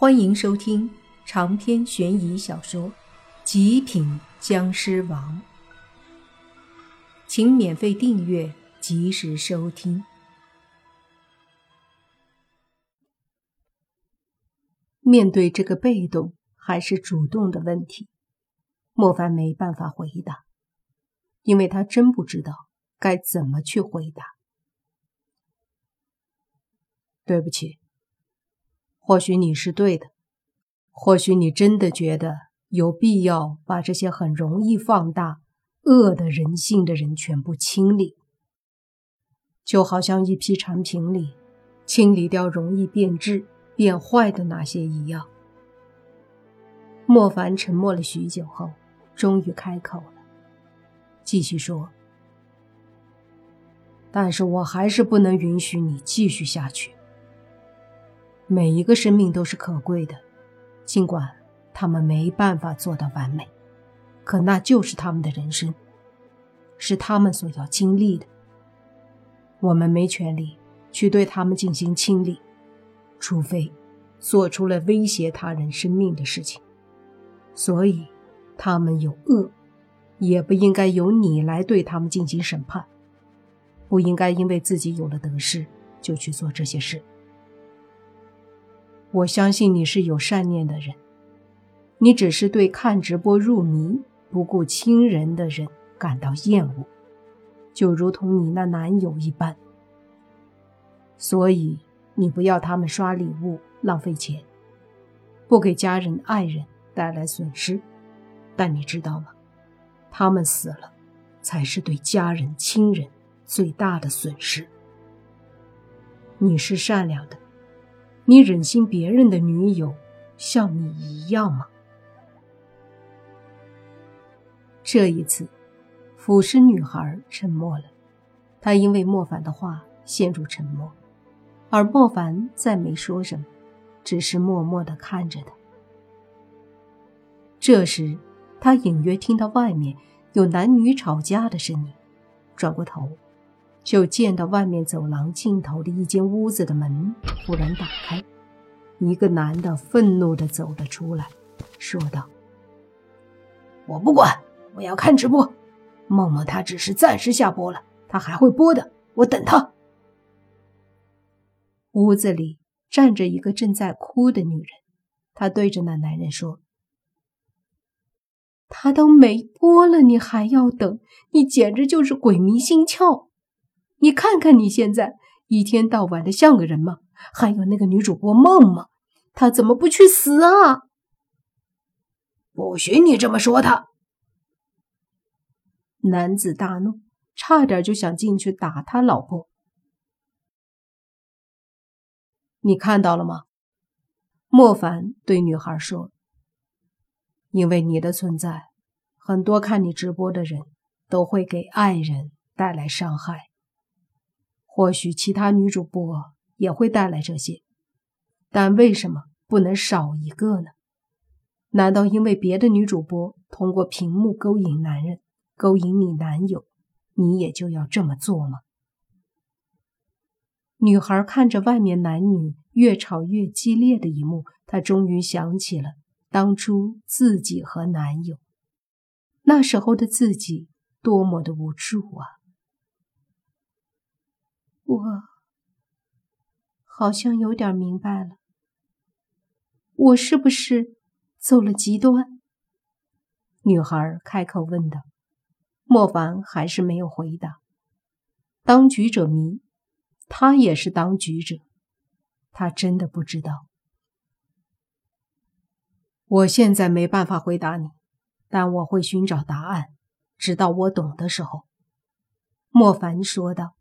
欢迎收听长篇悬疑小说《极品僵尸王》，请免费订阅，及时收听。面对这个被动还是主动的问题，莫凡没办法回答，因为他真不知道该怎么去回答。对不起。或许你是对的，或许你真的觉得有必要把这些很容易放大恶的人性的人全部清理，就好像一批产品里清理掉容易变质、变坏的那些一样。莫凡沉默了许久后，终于开口了，继续说：“但是我还是不能允许你继续下去。”每一个生命都是可贵的，尽管他们没办法做到完美，可那就是他们的人生，是他们所要经历的。我们没权利去对他们进行清理，除非做出了威胁他人生命的事情。所以，他们有恶，也不应该由你来对他们进行审判，不应该因为自己有了得失就去做这些事。我相信你是有善念的人，你只是对看直播入迷、不顾亲人的人感到厌恶，就如同你那男友一般。所以你不要他们刷礼物浪费钱，不给家人爱人带来损失。但你知道吗？他们死了，才是对家人亲人最大的损失。你是善良的。你忍心别人的女友像你一样吗？这一次，腐尸女孩沉默了。她因为莫凡的话陷入沉默，而莫凡再没说什么，只是默默的看着她。这时，他隐约听到外面有男女吵架的声音，转过头。就见到外面走廊尽头的一间屋子的门忽然打开，一个男的愤怒的走了出来，说道：“我不管，我要看直播。梦梦她只是暂时下播了，她还会播的，我等她。”屋子里站着一个正在哭的女人，她对着那男人说：“他都没播了，你还要等？你简直就是鬼迷心窍！”你看看你现在一天到晚的像个人吗？还有那个女主播梦梦，她怎么不去死啊？不许你这么说她！男子大怒，差点就想进去打他老婆。你看到了吗？莫凡对女孩说：“因为你的存在，很多看你直播的人都会给爱人带来伤害。”或许其他女主播也会带来这些，但为什么不能少一个呢？难道因为别的女主播通过屏幕勾引男人，勾引你男友，你也就要这么做吗？女孩看着外面男女越吵越激烈的一幕，她终于想起了当初自己和男友，那时候的自己多么的无助啊！我好像有点明白了，我是不是走了极端？女孩开口问道。莫凡还是没有回答。当局者迷，他也是当局者，他真的不知道。我现在没办法回答你，但我会寻找答案，直到我懂的时候。莫凡说道。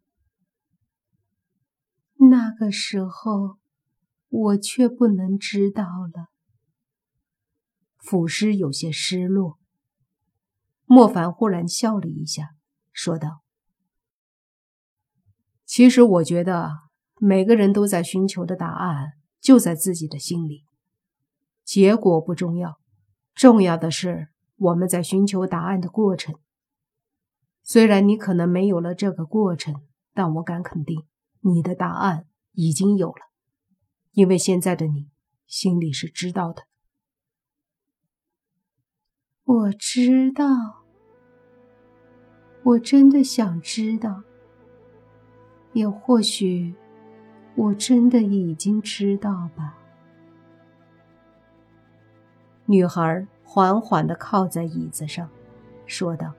那个时候，我却不能知道了。腐尸有些失落。莫凡忽然笑了一下，说道：“其实我觉得，每个人都在寻求的答案就在自己的心里，结果不重要，重要的是我们在寻求答案的过程。虽然你可能没有了这个过程，但我敢肯定。”你的答案已经有了，因为现在的你心里是知道的。我知道，我真的想知道，也或许我真的已经知道吧。女孩缓缓的靠在椅子上，说道：“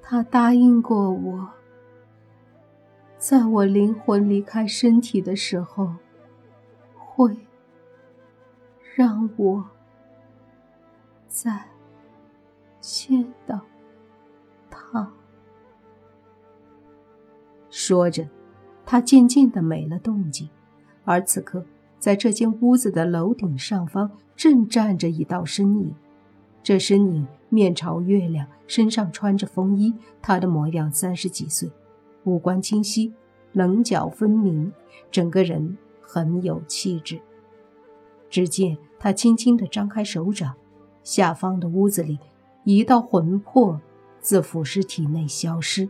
他答应过我，在我灵魂离开身体的时候，会让我。”再见到他。说着，他渐渐的没了动静。而此刻，在这间屋子的楼顶上方，正站着一道身影。这身影面朝月亮，身上穿着风衣。他的模样三十几岁，五官清晰，棱角分明，整个人很有气质。只见他轻轻的张开手掌。下方的屋子里，一道魂魄自腐尸体内消失，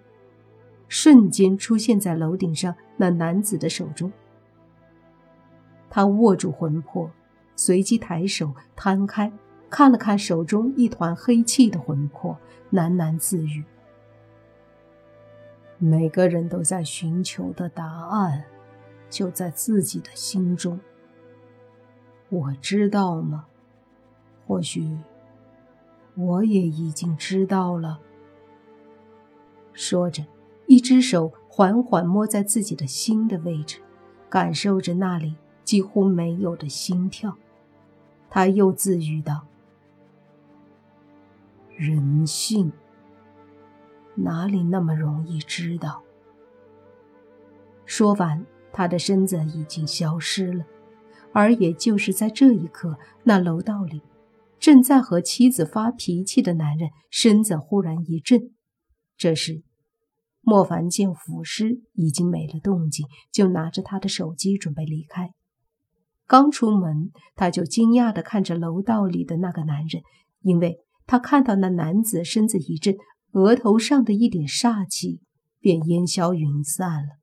瞬间出现在楼顶上那男子的手中。他握住魂魄，随即抬手摊开，看了看手中一团黑气的魂魄，喃喃自语：“每个人都在寻求的答案，就在自己的心中。我知道吗？”或许，我也已经知道了。说着，一只手缓缓摸在自己的心的位置，感受着那里几乎没有的心跳。他又自语道：“人性，哪里那么容易知道？”说完，他的身子已经消失了。而也就是在这一刻，那楼道里。正在和妻子发脾气的男人身子忽然一震，这时，莫凡见腐尸已经没了动静，就拿着他的手机准备离开。刚出门，他就惊讶地看着楼道里的那个男人，因为他看到那男子身子一震，额头上的一点煞气便烟消云散了。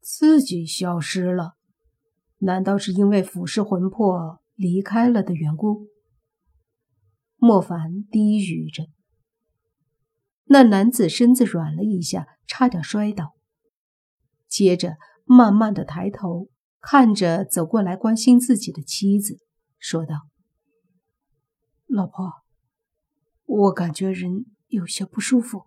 自己消失了，难道是因为腐尸魂魄？离开了的缘故，莫凡低语着。那男子身子软了一下，差点摔倒，接着慢慢的抬头看着走过来关心自己的妻子，说道：“老婆，我感觉人有些不舒服，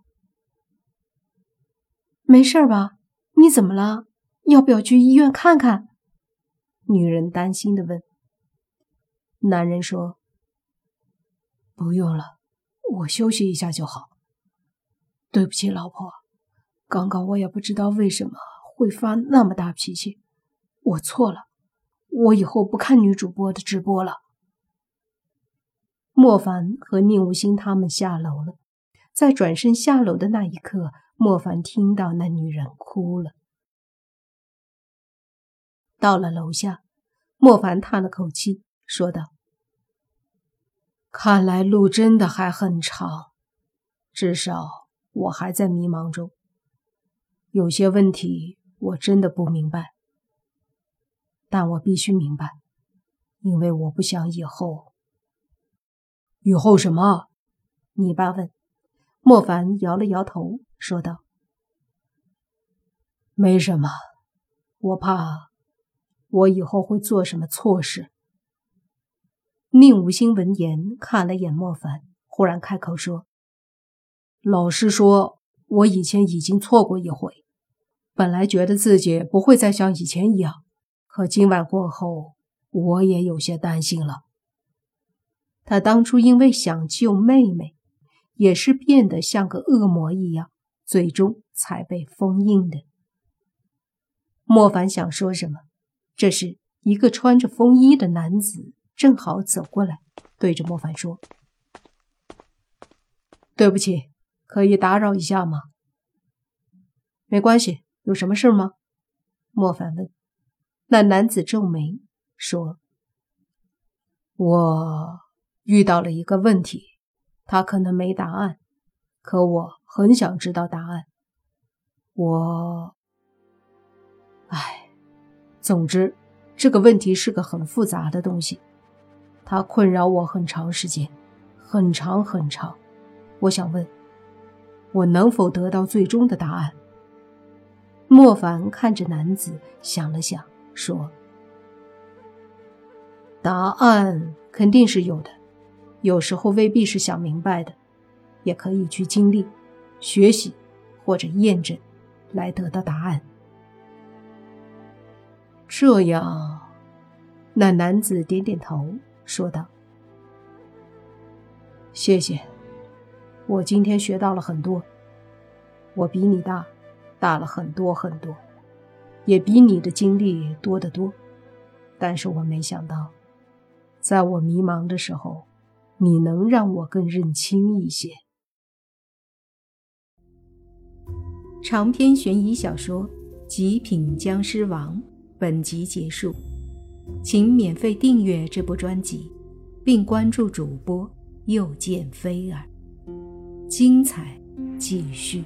没事吧？你怎么了？要不要去医院看看？”女人担心的问。男人说：“不用了，我休息一下就好。对不起，老婆，刚刚我也不知道为什么会发那么大脾气，我错了，我以后不看女主播的直播了。”莫凡和宁无心他们下楼了，在转身下楼的那一刻，莫凡听到那女人哭了。到了楼下，莫凡叹了口气。说道：“看来路真的还很长，至少我还在迷茫中。有些问题我真的不明白，但我必须明白，因为我不想以后。以后什么？你爸问。莫凡摇了摇头，说道：“没什么，我怕我以后会做什么错事。”宁无心闻言看了眼莫凡，忽然开口说：“老实说，我以前已经错过一回，本来觉得自己不会再像以前一样，可今晚过后，我也有些担心了。他当初因为想救妹妹，也是变得像个恶魔一样，最终才被封印的。”莫凡想说什么，这时一个穿着风衣的男子。正好走过来，对着莫凡说：“对不起，可以打扰一下吗？”“没关系，有什么事吗？”莫凡问。那男子皱眉说：“我遇到了一个问题，他可能没答案，可我很想知道答案。我……哎，总之，这个问题是个很复杂的东西，它困扰我很长时间，很长很长。我想问，我能否得到最终的答案？莫凡看着男子，想了想，说：“答案肯定是有的，有时候未必是想明白的，也可以去经历、学习或者验证，来得到答案。”这样，那男子点点头，说道：“谢谢，我今天学到了很多。我比你大，大了很多很多，也比你的经历多得多。但是我没想到，在我迷茫的时候，你能让我更认清一些。”长篇悬疑小说《极品僵尸王》。本集结束，请免费订阅这部专辑，并关注主播又见菲儿，精彩继续。